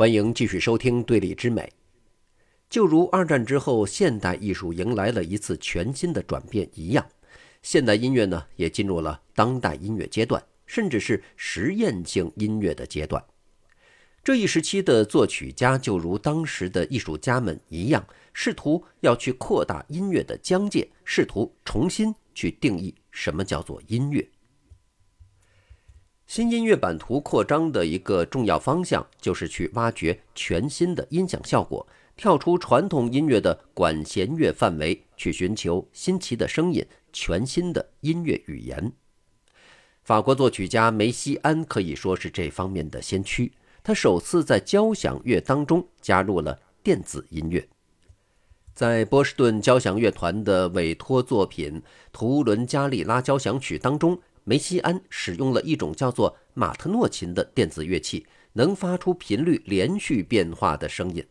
欢迎继续收听《对立之美》。就如二战之后现代艺术迎来了一次全新的转变一样，现代音乐呢也进入了当代音乐阶段，甚至是实验性音乐的阶段。这一时期的作曲家就如当时的艺术家们一样，试图要去扩大音乐的疆界，试图重新去定义什么叫做音乐。新音乐版图扩张的一个重要方向，就是去挖掘全新的音响效果，跳出传统音乐的管弦乐范围，去寻求新奇的声音、全新的音乐语言。法国作曲家梅西安可以说是这方面的先驱，他首次在交响乐当中加入了电子音乐，在波士顿交响乐团的委托作品《图伦加利拉交响曲》当中。梅西安使用了一种叫做马特诺琴的电子乐器，能发出频率连续变化的声音。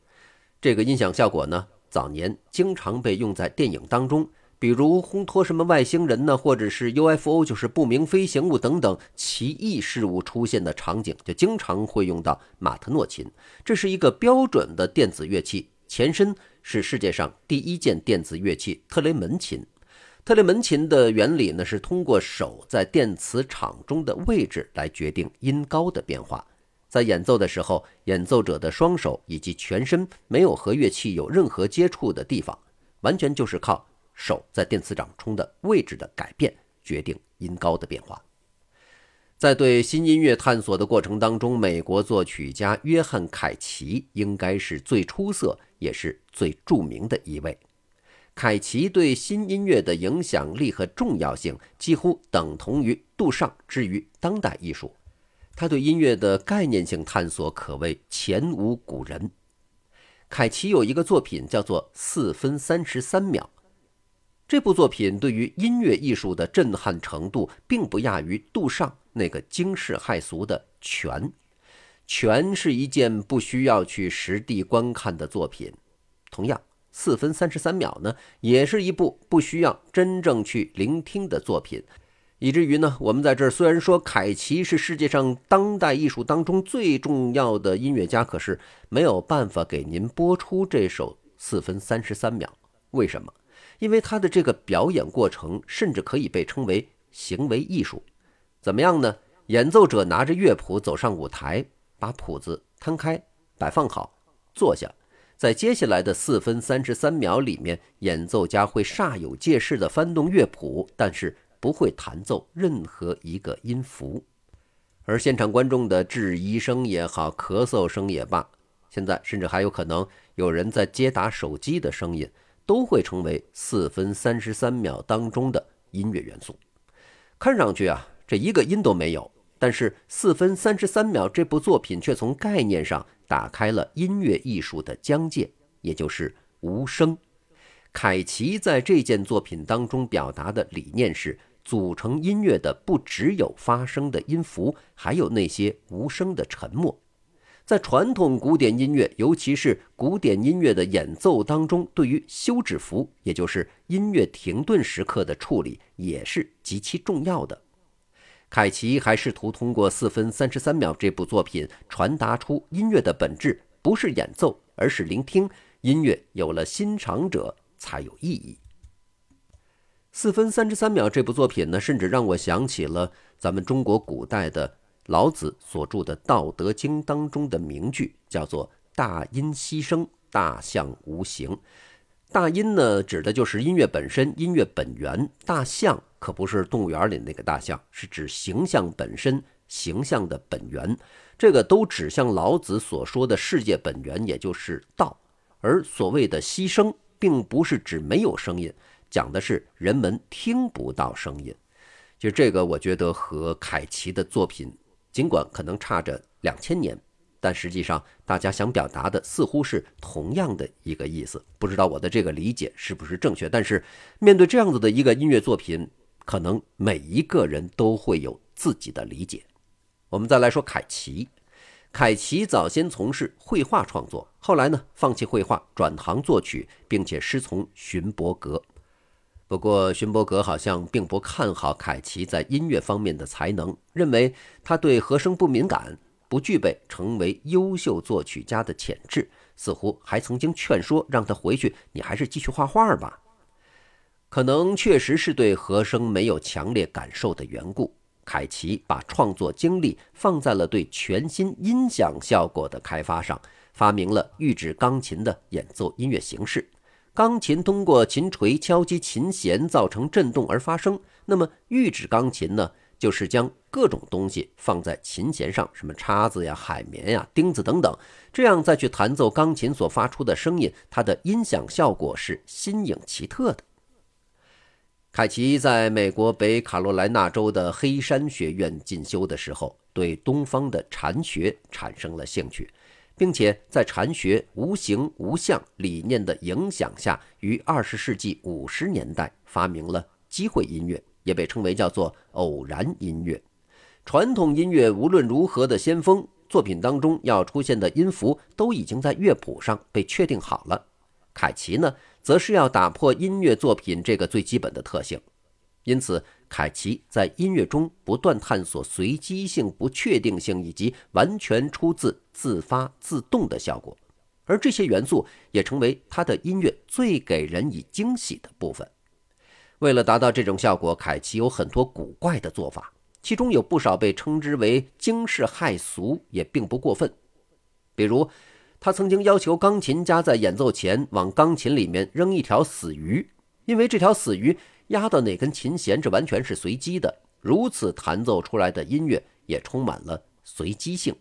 这个音响效果呢，早年经常被用在电影当中，比如烘托什么外星人呢，或者是 UFO，就是不明飞行物等等奇异事物出现的场景，就经常会用到马特诺琴。这是一个标准的电子乐器，前身是世界上第一件电子乐器特雷门琴。特雷门琴的原理呢，是通过手在电磁场中的位置来决定音高的变化。在演奏的时候，演奏者的双手以及全身没有和乐器有任何接触的地方，完全就是靠手在电磁场中的位置的改变决定音高的变化。在对新音乐探索的过程当中，美国作曲家约翰·凯奇应该是最出色也是最著名的一位。凯奇对新音乐的影响力和重要性几乎等同于杜尚之于当代艺术，他对音乐的概念性探索可谓前无古人。凯奇有一个作品叫做《四分三十三秒》，这部作品对于音乐艺术的震撼程度，并不亚于杜尚那个惊世骇俗的《全》。《全》是一件不需要去实地观看的作品，同样。四分三十三秒呢，也是一部不需要真正去聆听的作品，以至于呢，我们在这儿虽然说凯奇是世界上当代艺术当中最重要的音乐家，可是没有办法给您播出这首四分三十三秒。为什么？因为他的这个表演过程甚至可以被称为行为艺术。怎么样呢？演奏者拿着乐谱走上舞台，把谱子摊开，摆放好，坐下。在接下来的四分三十三秒里面，演奏家会煞有介事地翻动乐谱，但是不会弹奏任何一个音符。而现场观众的质疑声也好，咳嗽声也罢，现在甚至还有可能有人在接打手机的声音，都会成为四分三十三秒当中的音乐元素。看上去啊，这一个音都没有，但是四分三十三秒这部作品却从概念上。打开了音乐艺术的疆界，也就是无声。凯奇在这件作品当中表达的理念是：组成音乐的不只有发声的音符，还有那些无声的沉默。在传统古典音乐，尤其是古典音乐的演奏当中，对于休止符，也就是音乐停顿时刻的处理，也是极其重要的。凯奇还试图通过四分三十三秒这部作品传达出音乐的本质不是演奏，而是聆听。音乐有了欣赏者才有意义。四分三十三秒这部作品呢，甚至让我想起了咱们中国古代的老子所著的《道德经》当中的名句，叫做“大音希声，大象无形”。大音呢，指的就是音乐本身，音乐本源。大象可不是动物园里那个大象，是指形象本身，形象的本源。这个都指向老子所说的世界本源，也就是道。而所谓的牺牲，并不是指没有声音，讲的是人们听不到声音。就这个，我觉得和凯奇的作品，尽管可能差着两千年。但实际上，大家想表达的似乎是同样的一个意思。不知道我的这个理解是不是正确？但是面对这样子的一个音乐作品，可能每一个人都会有自己的理解。我们再来说凯奇。凯奇早先从事绘画创作，后来呢放弃绘画，转行作曲，并且师从勋伯格。不过勋伯格好像并不看好凯奇在音乐方面的才能，认为他对和声不敏感。不具备成为优秀作曲家的潜质，似乎还曾经劝说让他回去，你还是继续画画吧。可能确实是对和声没有强烈感受的缘故，凯奇把创作精力放在了对全新音响效果的开发上，发明了预制钢琴的演奏音乐形式。钢琴通过琴锤敲击琴弦造成震动而发声，那么预制钢琴呢？就是将各种东西放在琴弦上，什么叉子呀、海绵呀、钉子等等，这样再去弹奏钢琴所发出的声音，它的音响效果是新颖奇特的。凯奇在美国北卡罗来纳州的黑山学院进修的时候，对东方的禅学产生了兴趣，并且在禅学无形无相理念的影响下，于二十世纪五十年代发明了机会音乐。也被称为叫做偶然音乐。传统音乐无论如何的先锋，作品当中要出现的音符都已经在乐谱上被确定好了。凯奇呢，则是要打破音乐作品这个最基本的特性。因此，凯奇在音乐中不断探索随机性、不确定性以及完全出自自发自动的效果，而这些元素也成为他的音乐最给人以惊喜的部分。为了达到这种效果，凯奇有很多古怪的做法，其中有不少被称之为惊世骇俗，也并不过分。比如，他曾经要求钢琴家在演奏前往钢琴里面扔一条死鱼，因为这条死鱼压到哪根琴弦，这完全是随机的。如此弹奏出来的音乐也充满了随机性。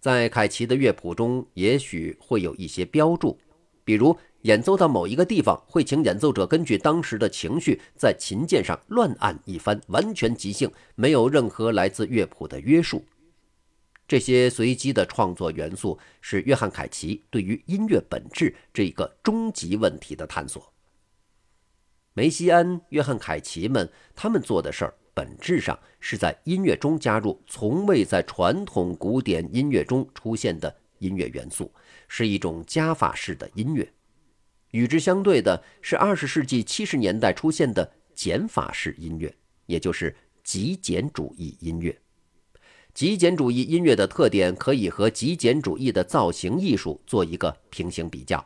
在凯奇的乐谱中，也许会有一些标注，比如。演奏到某一个地方，会请演奏者根据当时的情绪在琴键上乱按一番，完全即兴，没有任何来自乐谱的约束。这些随机的创作元素是约翰·凯奇对于音乐本质这一个终极问题的探索。梅西安、约翰·凯奇们他们做的事儿，本质上是在音乐中加入从未在传统古典音乐中出现的音乐元素，是一种加法式的音乐。与之相对的是，二十世纪七十年代出现的减法式音乐，也就是极简主义音乐。极简主义音乐的特点可以和极简主义的造型艺术做一个平行比较。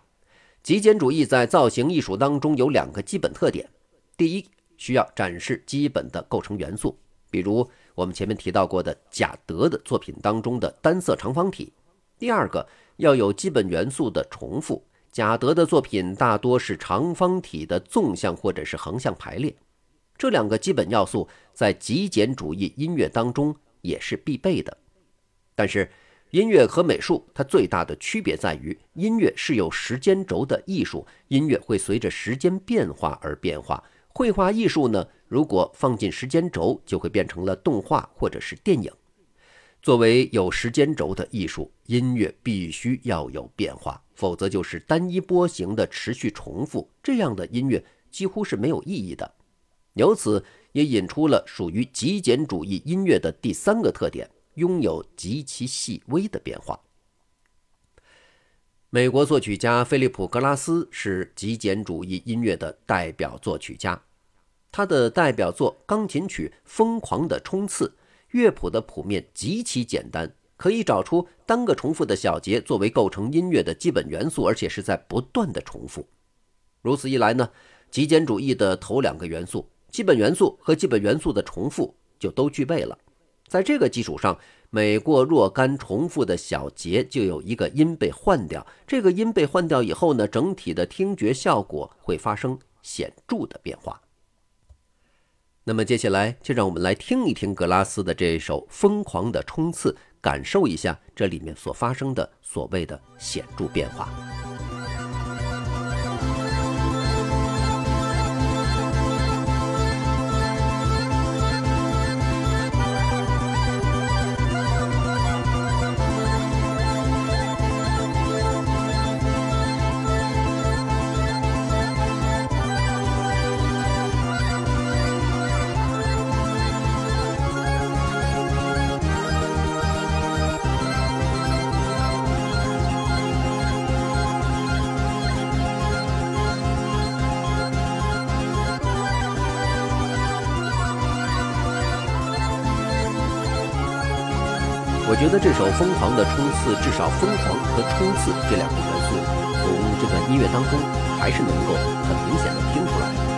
极简主义在造型艺术当中有两个基本特点：第一，需要展示基本的构成元素，比如我们前面提到过的贾德的作品当中的单色长方体；第二个，要有基本元素的重复。贾德的作品大多是长方体的纵向或者是横向排列，这两个基本要素在极简主义音乐当中也是必备的。但是，音乐和美术它最大的区别在于，音乐是有时间轴的艺术，音乐会随着时间变化而变化。绘画艺术呢，如果放进时间轴，就会变成了动画或者是电影。作为有时间轴的艺术，音乐必须要有变化，否则就是单一波形的持续重复。这样的音乐几乎是没有意义的。由此也引出了属于极简主义音乐的第三个特点：拥有极其细微的变化。美国作曲家菲利普·格拉斯是极简主义音乐的代表作曲家，他的代表作钢琴曲《疯狂的冲刺》。乐谱的谱面极其简单，可以找出单个重复的小节作为构成音乐的基本元素，而且是在不断的重复。如此一来呢，极简主义的头两个元素——基本元素和基本元素的重复——就都具备了。在这个基础上，每过若干重复的小节，就有一个音被换掉。这个音被换掉以后呢，整体的听觉效果会发生显著的变化。那么接下来就让我们来听一听格拉斯的这首《疯狂的冲刺》，感受一下这里面所发生的所谓的显著变化。我觉得这首《疯狂的冲刺》至少“疯狂”和“冲刺”这两个元素，从这段音乐当中还是能够很明显的听出来。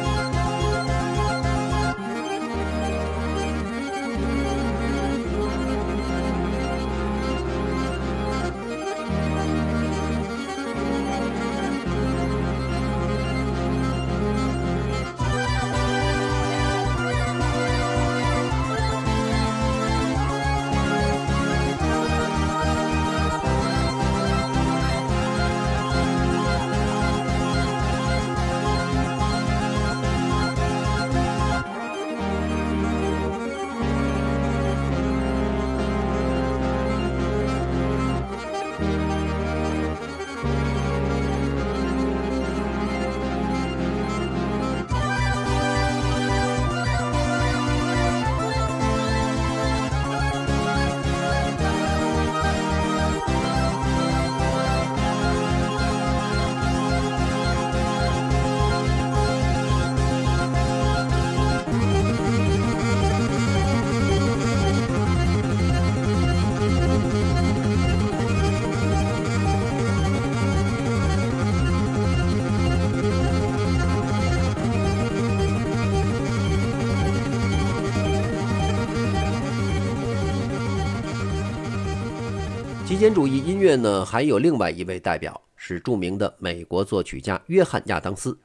极简主义音乐呢，还有另外一位代表是著名的美国作曲家约翰亚当斯。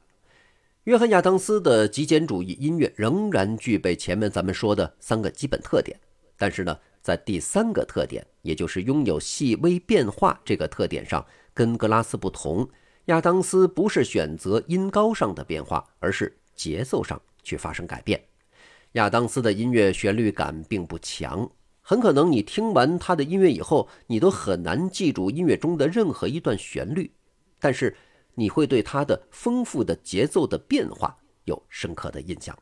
约翰亚当斯的极简主义音乐仍然具备前面咱们说的三个基本特点，但是呢，在第三个特点，也就是拥有细微变化这个特点上，跟格拉斯不同。亚当斯不是选择音高上的变化，而是节奏上去发生改变。亚当斯的音乐旋律感并不强。很可能你听完他的音乐以后，你都很难记住音乐中的任何一段旋律，但是你会对他的丰富的节奏的变化有深刻的印象。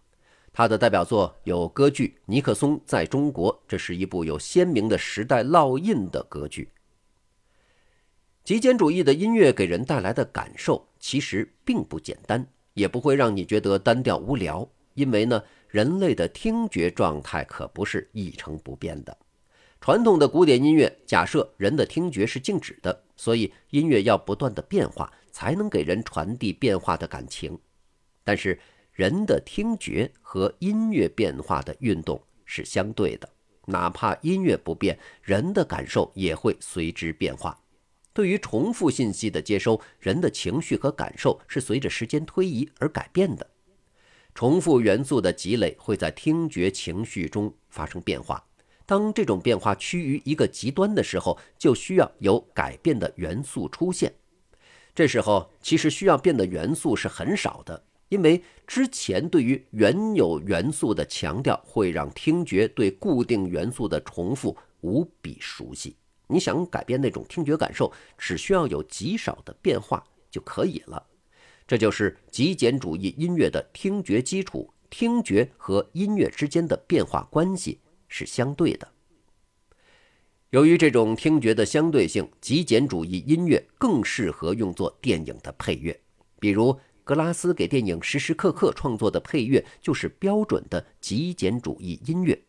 他的代表作有歌剧《尼克松在中国》，这是一部有鲜明的时代烙印的歌剧。极简主义的音乐给人带来的感受其实并不简单，也不会让你觉得单调无聊，因为呢。人类的听觉状态可不是一成不变的。传统的古典音乐假设人的听觉是静止的，所以音乐要不断的变化，才能给人传递变化的感情。但是人的听觉和音乐变化的运动是相对的，哪怕音乐不变，人的感受也会随之变化。对于重复信息的接收，人的情绪和感受是随着时间推移而改变的。重复元素的积累会在听觉情绪中发生变化。当这种变化趋于一个极端的时候，就需要有改变的元素出现。这时候，其实需要变的元素是很少的，因为之前对于原有元素的强调会让听觉对固定元素的重复无比熟悉。你想改变那种听觉感受，只需要有极少的变化就可以了。这就是极简主义音乐的听觉基础，听觉和音乐之间的变化关系是相对的。由于这种听觉的相对性，极简主义音乐更适合用作电影的配乐，比如格拉斯给电影《时时刻刻》创作的配乐就是标准的极简主义音乐。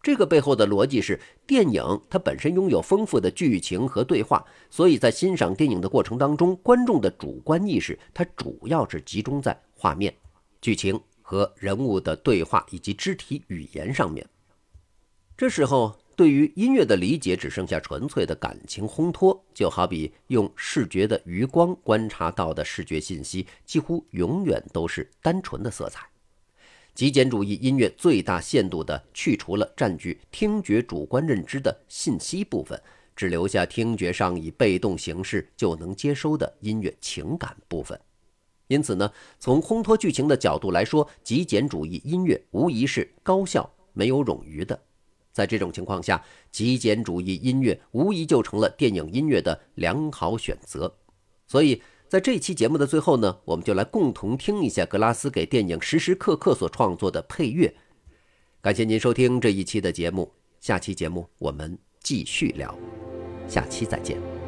这个背后的逻辑是，电影它本身拥有丰富的剧情和对话，所以在欣赏电影的过程当中，观众的主观意识它主要是集中在画面、剧情和人物的对话以及肢体语言上面。这时候，对于音乐的理解只剩下纯粹的感情烘托，就好比用视觉的余光观察到的视觉信息，几乎永远都是单纯的色彩。极简主义音乐最大限度地去除了占据听觉主观认知的信息部分，只留下听觉上以被动形式就能接收的音乐情感部分。因此呢，从烘托剧情的角度来说，极简主义音乐无疑是高效、没有冗余的。在这种情况下，极简主义音乐无疑就成了电影音乐的良好选择。所以。在这期节目的最后呢，我们就来共同听一下格拉斯给电影《时时刻刻》所创作的配乐。感谢您收听这一期的节目，下期节目我们继续聊，下期再见。